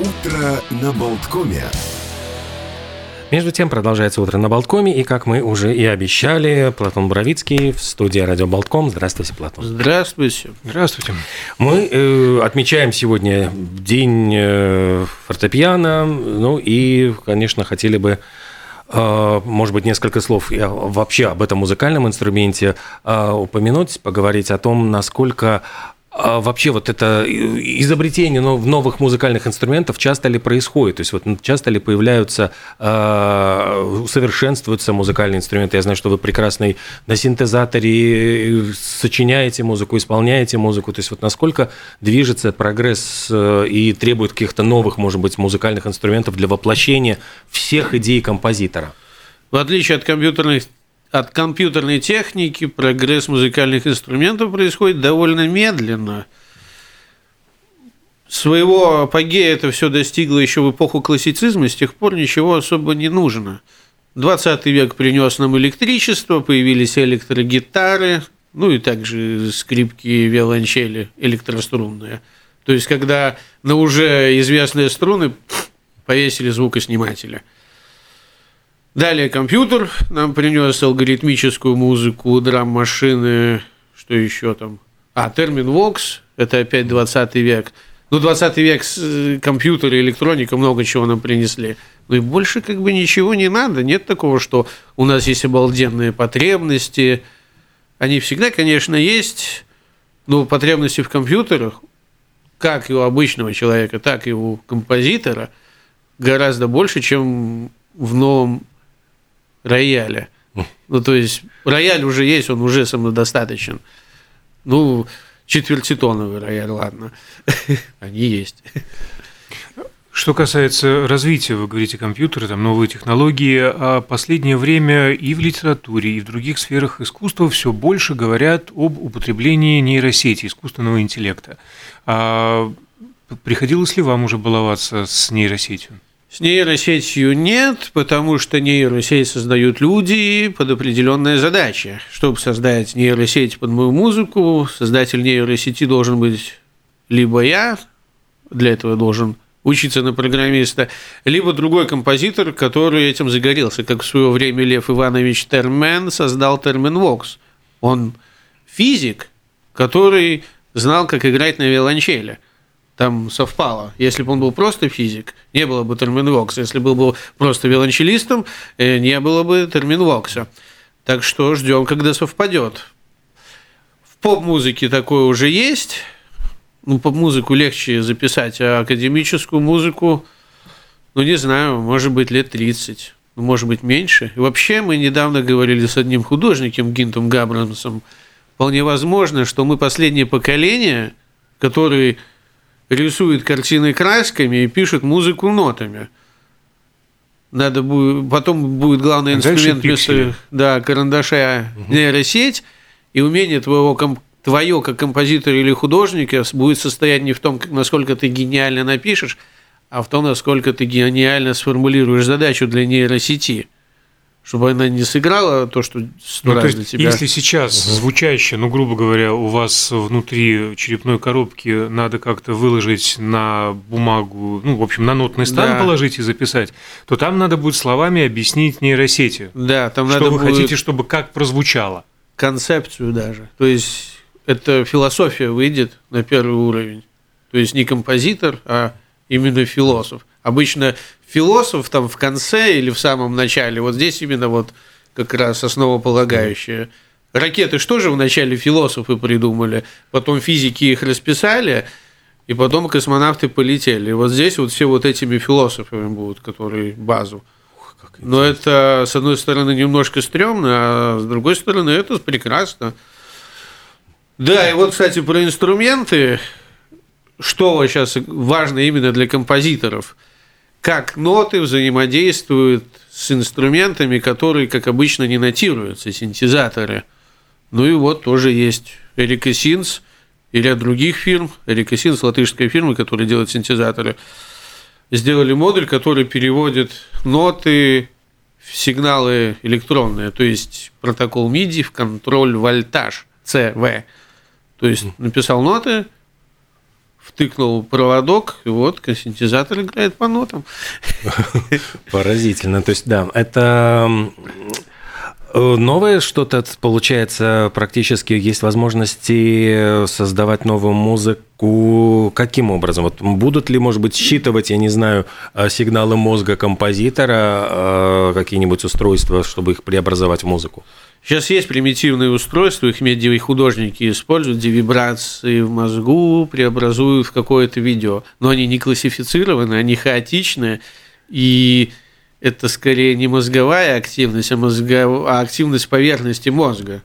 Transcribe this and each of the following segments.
Утро на Болткоме. Между тем продолжается утро на Болткоме, и как мы уже и обещали, Платон Боровицкий в студии Радио Болтком. Здравствуйте, Платон. Здравствуйте. Здравствуйте. Мы э, отмечаем сегодня день э, фортепиано, ну и, конечно, хотели бы э, может быть, несколько слов вообще об этом музыкальном инструменте э, упомянуть, поговорить о том, насколько а вообще вот это изобретение новых музыкальных инструментов часто ли происходит? То есть вот часто ли появляются, а, усовершенствуются музыкальные инструменты? Я знаю, что вы прекрасный на синтезаторе э, сочиняете музыку, исполняете музыку. То есть вот насколько движется прогресс э, и требует каких-то новых, может быть, музыкальных инструментов для воплощения всех идей композитора? В отличие от компьютерных от компьютерной техники прогресс музыкальных инструментов происходит довольно медленно. Своего апогея это все достигло еще в эпоху классицизма, с тех пор ничего особо не нужно. 20 век принес нам электричество, появились электрогитары, ну и также скрипки виолончели электрострунные. То есть, когда на уже известные струны повесили звукосниматели – Далее компьютер нам принес алгоритмическую музыку, драм-машины, что еще там? А, термин Vox, это опять 20 век. Ну, 20 век э, компьютеры, электроника, много чего нам принесли. Ну и больше как бы ничего не надо. Нет такого, что у нас есть обалденные потребности. Они всегда, конечно, есть, но потребности в компьютерах, как и у обычного человека, так и у композитора, гораздо больше, чем в новом рояля. Ну, то есть, рояль уже есть, он уже самодостаточен. Ну, четвертитоновый рояль, ладно. Они есть. Что касается развития, вы говорите, компьютеры, там новые технологии, а последнее время и в литературе, и в других сферах искусства все больше говорят об употреблении нейросети, искусственного интеллекта. А приходилось ли вам уже баловаться с нейросетью? С нейросетью нет, потому что нейросеть создают люди под определенные задачи. Чтобы создать нейросеть под мою музыку, создатель нейросети должен быть либо я, для этого должен учиться на программиста, либо другой композитор, который этим загорелся, как в свое время Лев Иванович Термен создал термин Vox. Он физик, который знал, как играть на виолончели – там совпало. Если бы он был просто физик, не было бы терминвокса. Если бы был просто виолончелистом, э, не было бы терминвокса. Так что ждем, когда совпадет. В поп-музыке такое уже есть. Ну, поп-музыку легче записать, а академическую музыку, ну, не знаю, может быть, лет 30, ну, может быть, меньше. И вообще, мы недавно говорили с одним художником, Гинтом Габрамсом, вполне возможно, что мы последнее поколение, который рисует картины красками и пишет музыку нотами. Надо будет, потом будет главный инструмент вместо да, карандаша угу. нейросеть, и умение твоего твое как композитора или художника будет состоять не в том, насколько ты гениально напишешь, а в том, насколько ты гениально сформулируешь задачу для нейросети чтобы она не сыграла то, что ну, то есть, тебя. Если сейчас угу. звучащее, ну, грубо говоря, у вас внутри черепной коробки надо как-то выложить на бумагу, ну, в общем, на нотный стан да. положить и записать, то там надо будет словами объяснить нейросети. Да, там что надо вы будет... хотите, чтобы как прозвучало. Концепцию даже. То есть, это философия выйдет на первый уровень. То есть, не композитор, а именно философ. Обычно философ там в конце или в самом начале, вот здесь именно вот как раз основополагающее. Ракеты что же вначале философы придумали, потом физики их расписали, и потом космонавты полетели. И вот здесь вот все вот этими философами будут, которые базу. Но это, с одной стороны, немножко стрёмно, а с другой стороны, это прекрасно. Да, и вот, кстати, про инструменты, что сейчас важно именно для композиторов – как ноты взаимодействуют с инструментами, которые, как обычно, не нотируются, синтезаторы. Ну и вот тоже есть Эрика Синс и ряд других фирм. Эрика Синс – латышская фирма, которая делает синтезаторы. Сделали модуль, который переводит ноты в сигналы электронные, то есть протокол MIDI в контроль вольтаж, CV. То есть написал ноты, втыкнул проводок, и вот синтезатор играет по нотам. Поразительно. То есть, да, это новое что-то получается практически есть возможности создавать новую музыку. Каким образом? Вот будут ли, может быть, считывать, я не знаю, э, сигналы мозга композитора, э, какие-нибудь устройства, чтобы их преобразовать в музыку? Сейчас есть примитивные устройства, их медиа художники используют, где вибрации в мозгу преобразуют в какое-то видео. Но они не классифицированы, они хаотичные. И это скорее не мозговая активность, а, мозгов... а активность поверхности мозга.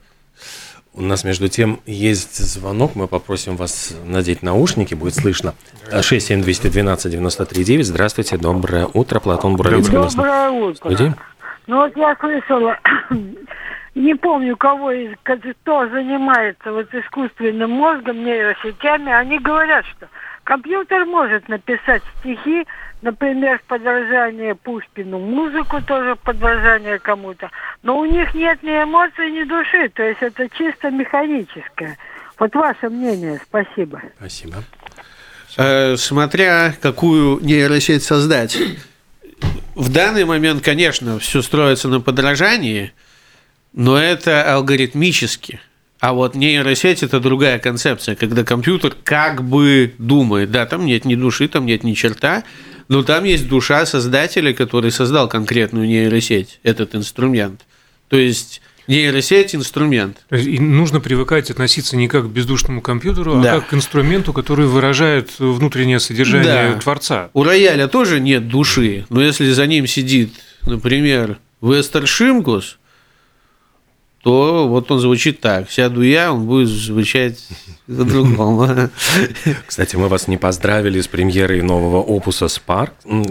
У нас, между тем, есть звонок. Мы попросим вас надеть наушники, будет слышно. 67212-93-9. Здравствуйте, доброе утро. Платон Буровицкий. Доброе утро. Студии. Ну вот я слышала, не помню, кого из, кто занимается вот искусственным мозгом, нейросетями, они говорят, что компьютер может написать стихи, например, в подражание Пушкину, музыку тоже в подражание кому-то, но у них нет ни эмоций, ни души, то есть это чисто механическое. Вот ваше мнение, спасибо. Спасибо. Э, смотря какую нейросеть создать. В данный момент, конечно, все строится на подражании, но это алгоритмически. А вот нейросеть – это другая концепция, когда компьютер как бы думает, да, там нет ни души, там нет ни черта, но там есть душа создателя, который создал конкретную нейросеть, этот инструмент. То есть нейросеть – инструмент. И нужно привыкать относиться не как к бездушному компьютеру, а да. а как к инструменту, который выражает внутреннее содержание да. Творца. У рояля тоже нет души, но если за ним сидит, например, Вестер Шимкус – то вот он звучит так. Сяду я, он будет звучать по-другому. Кстати, мы вас не поздравили с премьерой нового опуса Spark.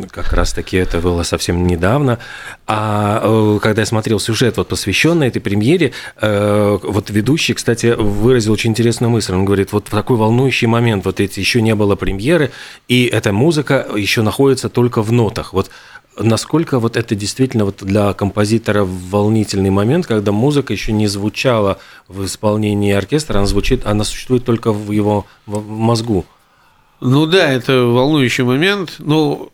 Как раз-таки это было совсем недавно. А э, когда я смотрел сюжет, вот посвященный этой премьере, э, вот ведущий, кстати, выразил очень интересную мысль. Он говорит, вот в такой волнующий момент, вот эти еще не было премьеры, и эта музыка еще находится только в нотах. Вот насколько вот это действительно вот для композитора волнительный момент, когда музыка еще не звучала в исполнении оркестра, она звучит, она существует только в его мозгу. Ну да, это волнующий момент. Но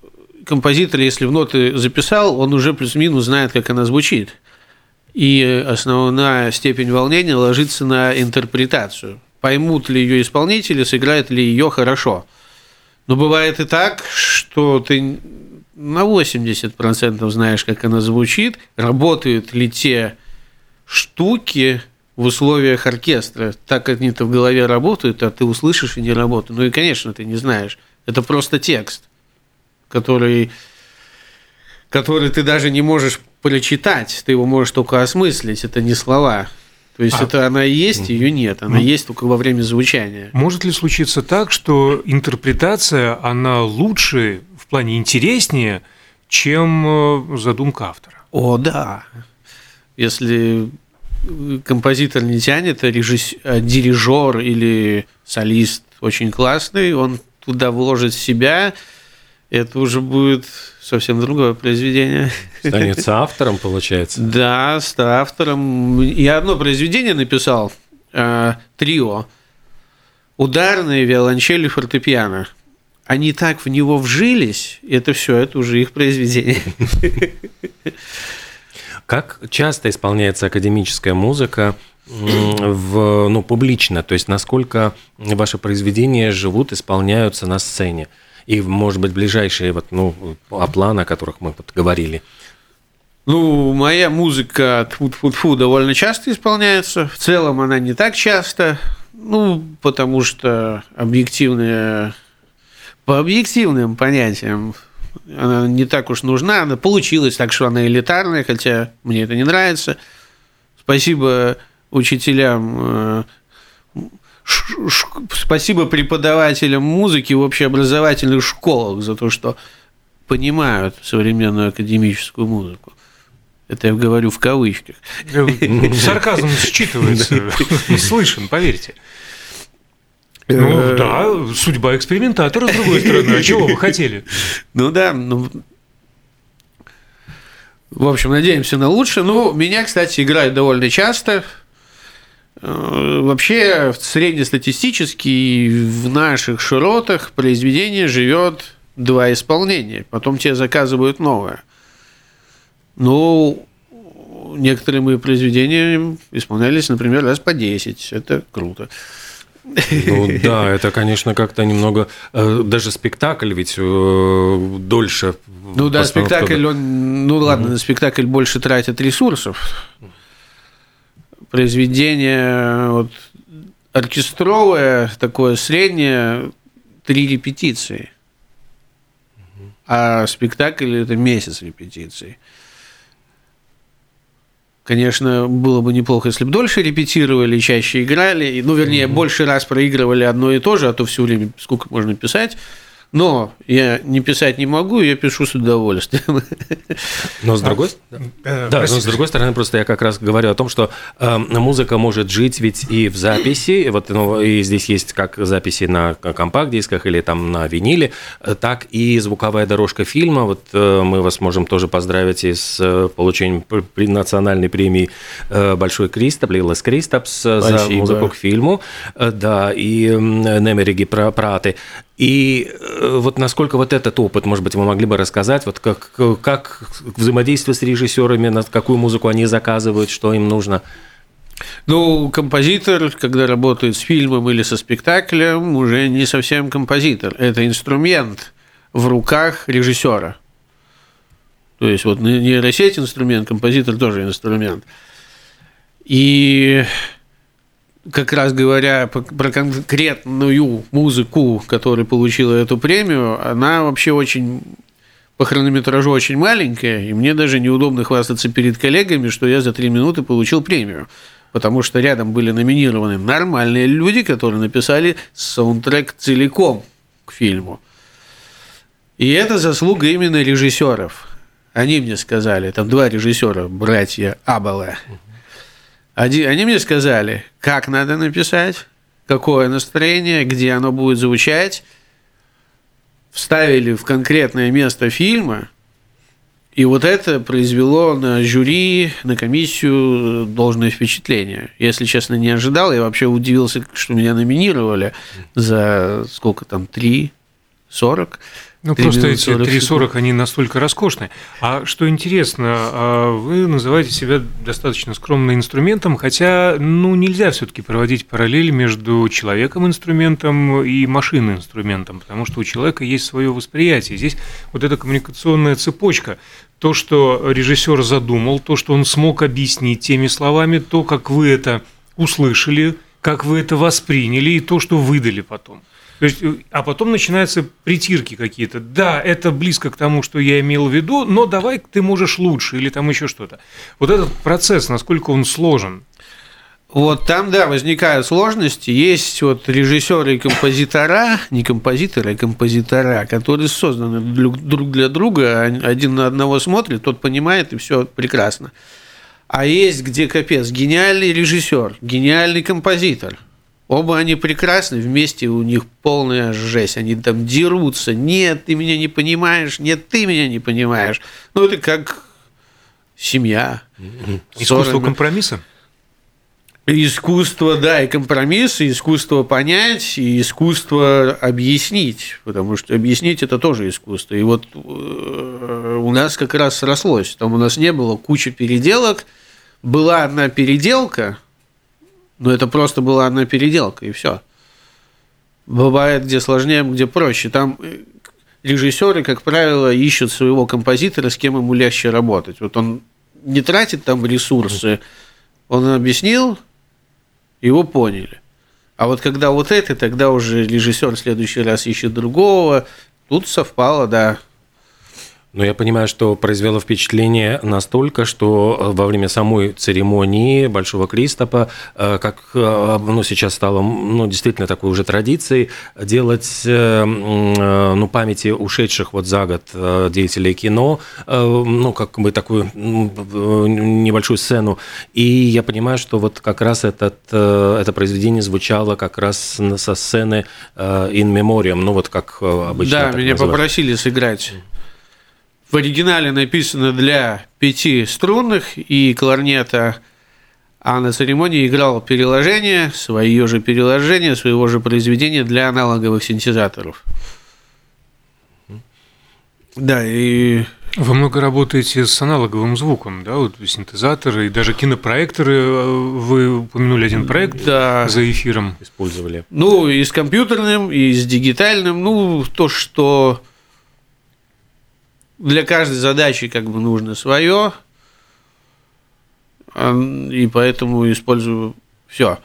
композитор, если в ноты записал, он уже плюс-минус знает, как она звучит. И основная степень волнения ложится на интерпретацию. Поймут ли ее исполнители, сыграет ли ее хорошо. Но бывает и так, что ты на 80% знаешь, как она звучит, работают ли те штуки в условиях оркестра, так как они-то в голове работают, а ты услышишь и не работают. Ну и, конечно, ты не знаешь. Это просто текст, который, который ты даже не можешь прочитать, ты его можешь только осмыслить, это не слова. То есть а, это она есть, ее нет, она ну, есть только во время звучания. Может ли случиться так, что интерпретация, она лучше плане интереснее, чем э, задумка автора. О, да. Если композитор не тянет, а режисс... А дирижер или солист очень классный, он туда вложит себя, это уже будет совсем другое произведение. Станется автором, получается. Да, с автором. Я одно произведение написал, э, трио, ударные, виолончели, фортепиано – они так в него вжились, это все, это уже их произведение. Как часто исполняется академическая музыка в, ну, публично? То есть насколько ваши произведения живут, исполняются на сцене? И, может быть, ближайшие вот, ну, о планы, о которых мы вот говорили. Ну, моя музыка фу довольно часто исполняется. В целом она не так часто. Ну, потому что объективная по объективным понятиям она не так уж нужна. Она получилась так, что она элитарная, хотя мне это не нравится. Спасибо учителям, э, спасибо преподавателям музыки в общеобразовательных школах за то, что понимают современную академическую музыку. Это я говорю в кавычках. Сарказм считывается, слышен, поверьте. Ну э, да, судьба экспериментатора, с другой стороны. А чего вы хотели? Ну да, ну... В общем, надеемся на лучшее. Ну, меня, кстати, играют довольно часто. Вообще, среднестатистически в наших широтах произведение живет два исполнения, потом тебе заказывают новое. Ну, некоторые мои произведения исполнялись, например, раз по 10. Это круто. Ну да, это, конечно, как-то немного... Э, даже спектакль ведь э, дольше... Ну да, спектакль, он... Ну ладно, угу. спектакль больше тратит ресурсов. Произведение вот, оркестровое, такое среднее, три репетиции. А спектакль – это месяц репетиций. Конечно, было бы неплохо, если бы дольше репетировали, чаще играли, ну, вернее, mm-hmm. больше раз проигрывали одно и то же, а то все время сколько можно писать. Но я не писать не могу, я пишу с удовольствием. Но с другой, да, да, но с другой стороны, просто я как раз говорю о том, что э, музыка может жить ведь и в записи, вот, ну, и здесь есть как записи на компакт-дисках или там на виниле, так и звуковая дорожка фильма. Вот э, мы вас можем тоже поздравить и с э, получением национальной премии э, Большой Кристоп, Лилас Кристопс за музыку к фильму, э, да, и э, Немериги Праты. И э, вот насколько вот этот опыт, может быть, вы могли бы рассказать, вот как, как взаимодействие с режиссерами, какую музыку они заказывают, что им нужно? Ну, композитор, когда работает с фильмом или со спектаклем, уже не совсем композитор. Это инструмент в руках режиссера. То есть вот нейросеть инструмент, композитор тоже инструмент. И как раз говоря про конкретную музыку, которая получила эту премию, она вообще очень по хронометражу очень маленькая, и мне даже неудобно хвастаться перед коллегами, что я за три минуты получил премию. Потому что рядом были номинированы нормальные люди, которые написали саундтрек целиком к фильму. И это заслуга именно режиссеров. Они мне сказали, там два режиссера, братья Абала. Один, они мне сказали, как надо написать, какое настроение, где оно будет звучать, вставили в конкретное место фильма, и вот это произвело на жюри, на комиссию должное впечатление. Если честно, не ожидал. Я вообще удивился, что меня номинировали за сколько там, три, сорок. Ну, просто эти 3.40, они настолько роскошные. А что интересно, а вы называете себя достаточно скромным инструментом, хотя, ну, нельзя все таки проводить параллель между человеком-инструментом и машиной-инструментом, потому что у человека есть свое восприятие. Здесь вот эта коммуникационная цепочка, то, что режиссер задумал, то, что он смог объяснить теми словами, то, как вы это услышали, как вы это восприняли, и то, что выдали потом. То есть, а потом начинаются притирки какие-то. Да, это близко к тому, что я имел в виду, но давай ты можешь лучше или там еще что-то. Вот этот процесс, насколько он сложен. Вот там, да, возникают сложности. Есть вот режиссеры и композитора, не композиторы, а композитора, которые созданы друг для друга, один на одного смотрит, тот понимает, и все прекрасно. А есть где капец, гениальный режиссер, гениальный композитор – Оба они прекрасны, вместе у них полная жесть. Они там дерутся. Нет, ты меня не понимаешь. Нет, ты меня не понимаешь. Ну, это как семья. Искусство компромисса? Искусство, да, и компромисс, и искусство понять, и искусство объяснить, потому что объяснить это тоже искусство. И вот э, у нас как раз срослось. Там у нас не было кучи переделок, была одна переделка – но это просто была одна переделка, и все. Бывает, где сложнее, где проще. Там э, режиссеры, как правило, ищут своего композитора, с кем ему легче работать. Вот он не тратит там ресурсы, он объяснил, его поняли. А вот когда вот это, тогда уже режиссер в следующий раз ищет другого. Тут совпало, да. Но я понимаю, что произвело впечатление настолько, что э, во время самой церемонии Большого Кристопа, э, как э, ну, сейчас стало ну, действительно такой уже традицией, делать ну, памяти ушедших вот за год деятелей кино, ну, как бы такую небольшую сцену. И я понимаю, что вот как раз этот, это произведение звучало как раз со сцены In Memoriam, ну, вот как обычно. Да, меня называют. попросили сыграть в оригинале написано для пяти струнных и кларнета, а на церемонии играл переложение, свое же переложение, своего же произведения для аналоговых синтезаторов. Да, и вы много работаете с аналоговым звуком, да, вот синтезаторы и даже кинопроекторы. Э, вы упомянули один проект да. за эфиром. Использовали. Ну, и с компьютерным, и с дигитальным. Ну, то, что для каждой задачи как бы нужно свое, и поэтому использую все.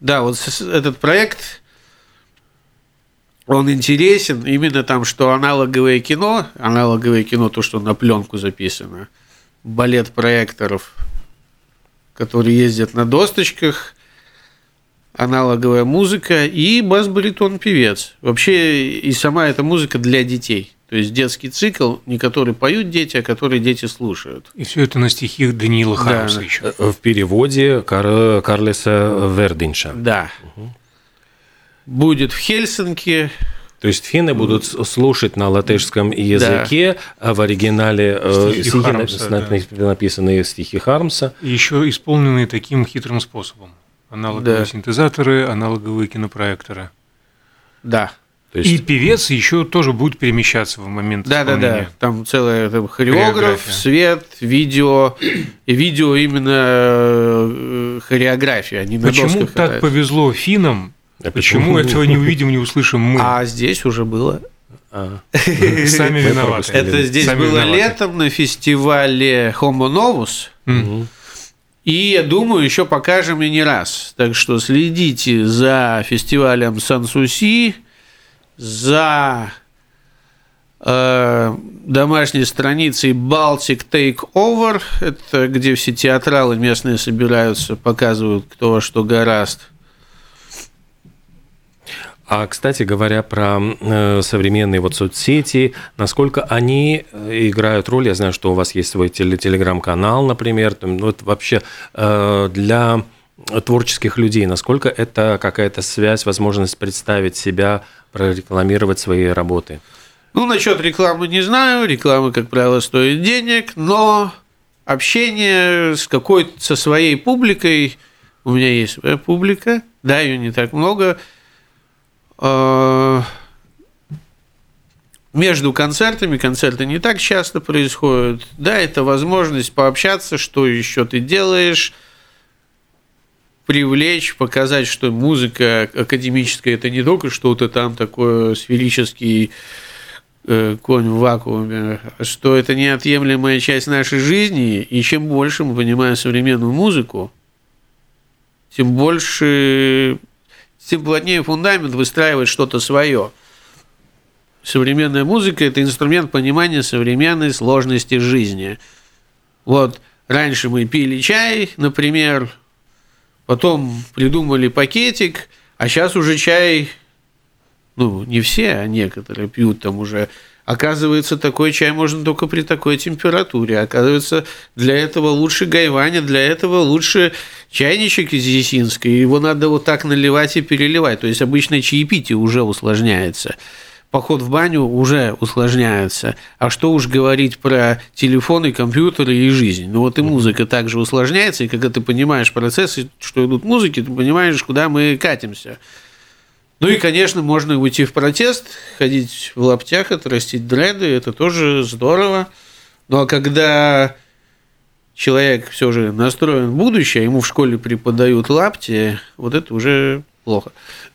Да, вот этот проект он интересен именно там, что аналоговое кино, аналоговое кино, то, что на пленку записано, балет проекторов, которые ездят на досточках, аналоговая музыка и бас-баритон певец. Вообще и сама эта музыка для детей. То есть детский цикл, не который поют дети, а который дети слушают. И все это на стихи Даниила Хармса да. еще. В переводе Кар... Карлеса Вердинша. Да. Угу будет в Хельсинки. То есть финны будут слушать на латышском языке, да. а в оригинале э, стихи, стихи Хармса, да. написанные стихи Хармса. И еще исполненные таким хитрым способом. Аналоговые да. синтезаторы, аналоговые кинопроекторы. Да. То есть... И певец еще тоже будет перемещаться в момент Да, да, да. Там целый там, хореограф, свет, видео. И видео именно э, хореография, а не Почему так катаются. повезло финнам а почему этого не увидим, не услышим мы? А здесь уже было. А. Сами виноваты. Это здесь было летом на фестивале Homo Novus. И я думаю, еще покажем и не раз. Так что следите за фестивалем Сансуси, за э, домашней страницей Baltic Takeover. Это где все театралы местные собираются, показывают, кто что гораст. А, кстати говоря, про э, современные вот соцсети, насколько они э, играют роль, я знаю, что у вас есть свой телеграм-канал, например, там, вот вообще э, для творческих людей, насколько это какая-то связь, возможность представить себя, прорекламировать свои работы? Ну, насчет рекламы не знаю. Реклама, как правило, стоит денег, но общение с какой-то, со своей публикой, у меня есть своя публика, да, ее не так много – а, между концертами, концерты не так часто происходят, да, это возможность пообщаться, что еще ты делаешь, привлечь, показать, что музыка академическая это не только что-то там такое сферический э, конь в вакууме, а что это неотъемлемая часть нашей жизни, и чем больше мы понимаем современную музыку, тем больше тем плотнее фундамент выстраивать что-то свое. Современная музыка – это инструмент понимания современной сложности жизни. Вот раньше мы пили чай, например, потом придумали пакетик, а сейчас уже чай, ну, не все, а некоторые пьют там уже Оказывается, такой чай можно только при такой температуре. Оказывается, для этого лучше гайваня, для этого лучше чайничек из Есинской. Его надо вот так наливать и переливать. То есть обычное чаепитие уже усложняется. Поход в баню уже усложняется. А что уж говорить про телефоны, компьютеры и жизнь. Ну вот и музыка также усложняется, и когда ты понимаешь процессы, что идут музыки, ты понимаешь, куда мы катимся. Ну и, конечно, можно уйти в протест, ходить в лаптях, отрастить дреды, это тоже здорово. Ну а когда человек все же настроен в будущее, ему в школе преподают лапти, вот это уже плохо.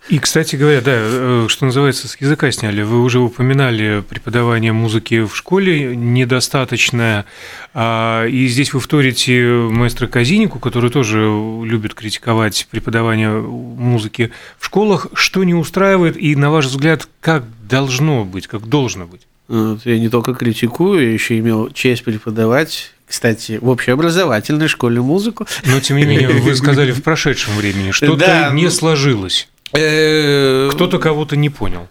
И, кстати говоря, да, э, что называется, с языка сняли. Вы уже упоминали преподавание музыки в школе недостаточное. А, и здесь вы вторите маэстро Казинику, который тоже любит критиковать преподавание музыки в школах. Что не устраивает и, на ваш взгляд, как должно быть, как должно быть? Вот, я не только критикую, я еще имел честь преподавать кстати, в общеобразовательной школе музыку. Но, тем не менее, вы сказали в прошедшем времени, что-то да, не ну, сложилось. Э, Кто-то кого-то не понял.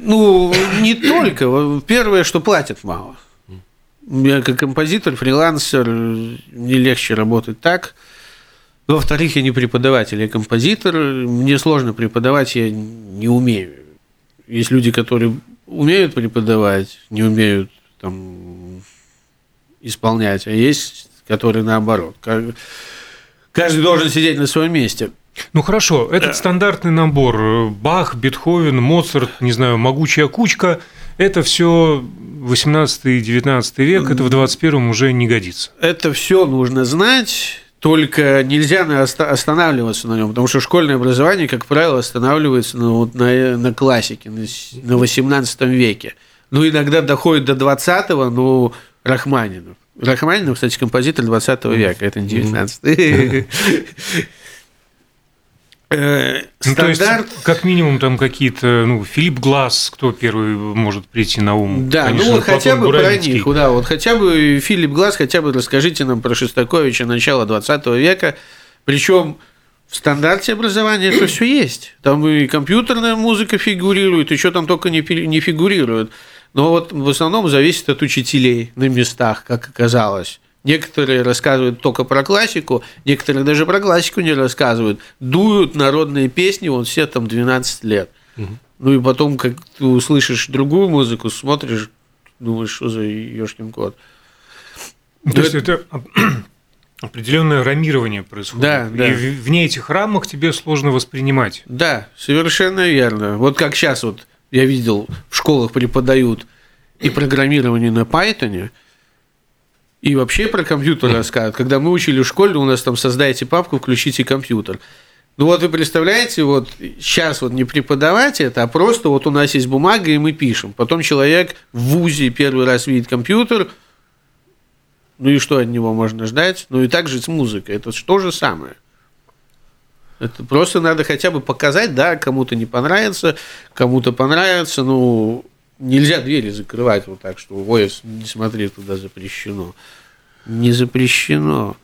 Ну, не только. Первое, что платят мало. Я как композитор, фрилансер, мне легче работать так. Во-вторых, я не преподаватель, я композитор. Мне сложно преподавать, я не умею. Есть люди, которые умеют преподавать, не умеют там исполнять, а есть, которые наоборот. Каждый должен сидеть на своем месте. Ну хорошо, этот стандартный набор Бах, Бетховен, Моцарт, не знаю, могучая кучка, это все 18-19 век, это в 21 уже не годится. Это все нужно знать. Только нельзя останавливаться на нем, потому что школьное образование, как правило, останавливается на, вот, на, на классике, на, на 18 веке. Ну, иногда доходит до 20-го, ну, Рахманинов. Рахманинов, кстати, композитор 20 века, это не 19 Э, ну, то есть, как минимум, там какие-то, ну, Филипп Глаз, кто первый может прийти на ум? Да, Конечно, ну вот хотя бы Буравицкий. про них, да, вот хотя бы Филипп Глаз, хотя бы расскажите нам про Шостаковича начала 20 века, причем в стандарте образования это все есть. Там и компьютерная музыка фигурирует, и что там только не, не фигурирует. Но вот в основном зависит от учителей на местах, как оказалось. Некоторые рассказывают только про классику, некоторые даже про классику не рассказывают. Дуют народные песни, вот все там 12 лет. Угу. Ну и потом, как ты услышишь другую музыку, смотришь, думаешь, что за ешкин кот. То есть это определенное рамирование происходит. Да, да. И вне этих рамок тебе сложно воспринимать. Да, совершенно верно. Вот как сейчас вот я видел, в школах преподают и программирование на Python, и вообще про компьютер рассказывают. Когда мы учили в школе, у нас там создайте папку, включите компьютер. Ну вот вы представляете, вот сейчас вот не преподавать это, а просто вот у нас есть бумага, и мы пишем. Потом человек в ВУЗе первый раз видит компьютер, ну и что от него можно ждать? Ну и так же с музыкой, это то же самое. Это просто надо хотя бы показать, да, кому-то не понравится, кому-то понравится, ну, нельзя двери закрывать вот так, что ой, не смотри, туда запрещено. Не запрещено.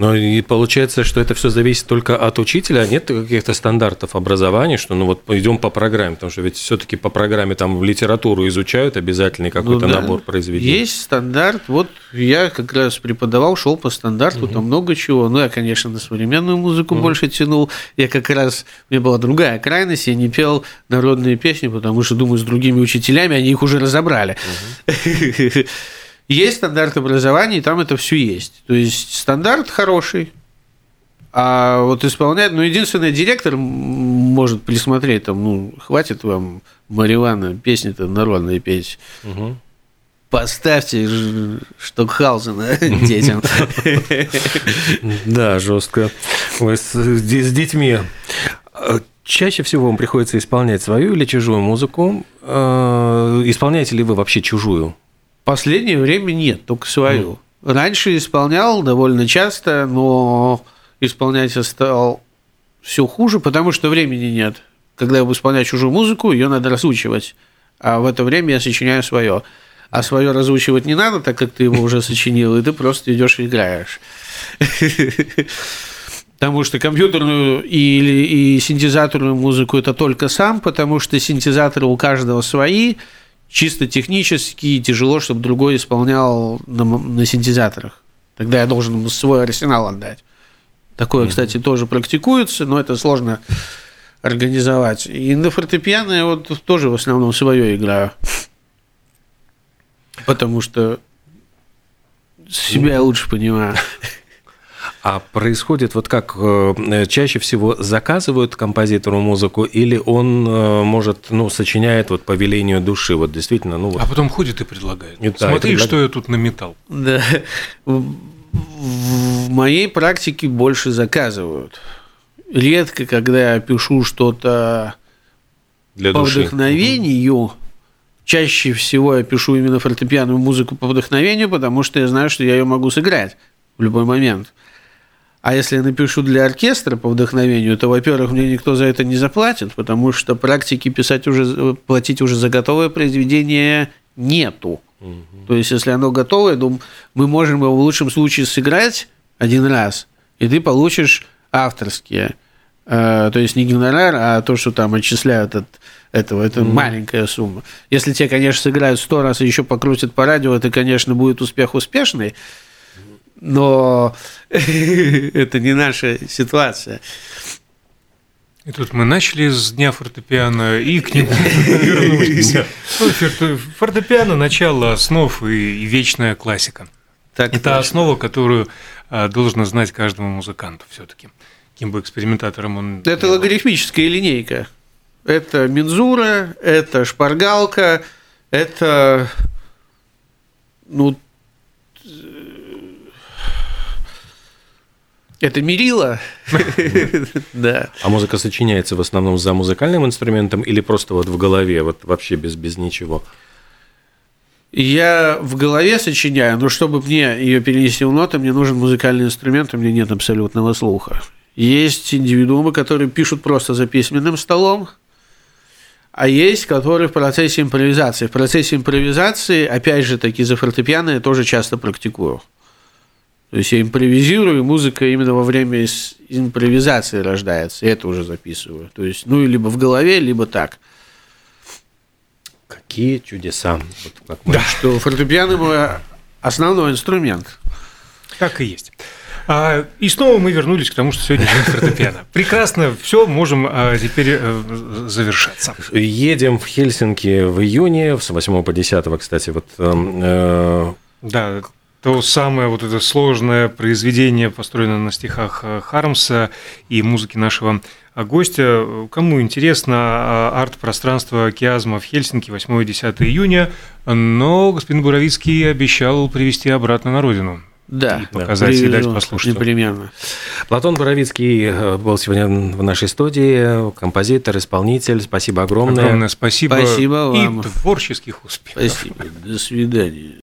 Но и получается, что это все зависит только от учителя, а нет каких-то стандартов образования, что ну вот идем по программе, потому что ведь все-таки по программе там в литературу изучают обязательный какой-то ну, да. набор произведений. Есть стандарт. Вот я как раз преподавал, шел по стандарту, угу. там много чего. Ну, я, конечно, на современную музыку угу. больше тянул. Я как раз, у меня была другая крайность, я не пел народные песни, потому что, думаю, с другими учителями они их уже разобрали. Угу. Есть стандарт образования, и там это все есть. То есть стандарт хороший, а вот исполнять, ну, единственный директор может присмотреть, там, ну, хватит вам, Маривана, песни-то народные петь. Угу. Поставьте Штокхаузена детям. Да, жестко. С детьми. Чаще всего вам приходится исполнять свою или чужую музыку. Э, исполняете ли вы вообще чужую? Последнее время нет, только свою. Mm. Раньше исполнял довольно часто, но исполнять стал все хуже, потому что времени нет. Когда я буду исполнять чужую музыку, ее надо разучивать. А в это время я сочиняю свое. А свое разучивать не надо, так как ты его уже сочинил, и ты просто идешь и играешь. Потому что компьютерную и, и синтезаторную музыку это только сам, потому что синтезаторы у каждого свои, чисто технически тяжело, чтобы другой исполнял на, на синтезаторах. Тогда я должен ему свой арсенал отдать. Такое, кстати, тоже практикуется, но это сложно организовать. И на фортепиано я вот тоже в основном свое играю. Потому что себя я лучше понимаю. А происходит вот как э, чаще всего заказывают композитору музыку или он э, может, ну, сочиняет вот по велению души, вот действительно, ну вот. А потом ходит и предлагает. Да, Смотри, предлаг... что я тут на металл. Да. В моей практике больше заказывают. Редко, когда я пишу что-то Для по души. вдохновению, чаще всего я пишу именно фортепианную музыку по вдохновению, потому что я знаю, что я ее могу сыграть в любой момент. А если я напишу для оркестра по вдохновению, то, во-первых, мне никто за это не заплатит, потому что практики писать уже, платить уже за готовое произведение нету. Угу. То есть, если оно готовое, то мы можем его в лучшем случае сыграть один раз, и ты получишь авторские. Э, то есть не гонорар, а то, что там отчисляют от этого. Это mm. маленькая сумма. Если те, конечно, сыграют сто раз и еще покрутят по радио, это, конечно, будет успех успешный но это не наша ситуация. И тут мы начали с дня фортепиано и к нему вернулись. Ну, фортепиано – начало основ и вечная классика. Так Это точно. основа, которую а, должен знать каждому музыканту все-таки, кем бы экспериментатором он. Это логарифмическая линейка. Это мензура, это шпаргалка, это ну Это мерило. Да. А музыка сочиняется в основном за музыкальным инструментом или просто вот в голове, вот вообще без, без ничего? Я в голове сочиняю, но чтобы мне ее перенести в ноты, мне нужен музыкальный инструмент, у меня нет абсолютного слуха. Есть индивидуумы, которые пишут просто за письменным столом, а есть, которые в процессе импровизации. В процессе импровизации, опять же таки, за фортепиано я тоже часто практикую. То есть я импровизирую, и музыка именно во время импровизации рождается. Я это уже записываю. То есть, ну, либо в голове, либо так. Какие чудеса. Вот как мы... Да. Что фортепиано мой основной инструмент. Так и есть. А, и снова мы вернулись к тому, что сегодня фортепиано. Прекрасно, все, можем а, теперь э, завершаться. Едем в Хельсинки в июне, с 8 по 10, кстати, вот... Эм, э, да, то самое вот это сложное произведение, построенное на стихах э, Хармса и музыки нашего э, гостя. Кому интересно, э, арт-пространство Киазма в Хельсинки 8-10 июня, но господин Буровицкий обещал привести обратно на родину. Да, и показать да, и дать послушать. Непременно. Платон Боровицкий был сегодня в нашей студии, композитор, исполнитель. Спасибо огромное. Огромное спасибо. Спасибо вам. И творческих успехов. Спасибо. До свидания.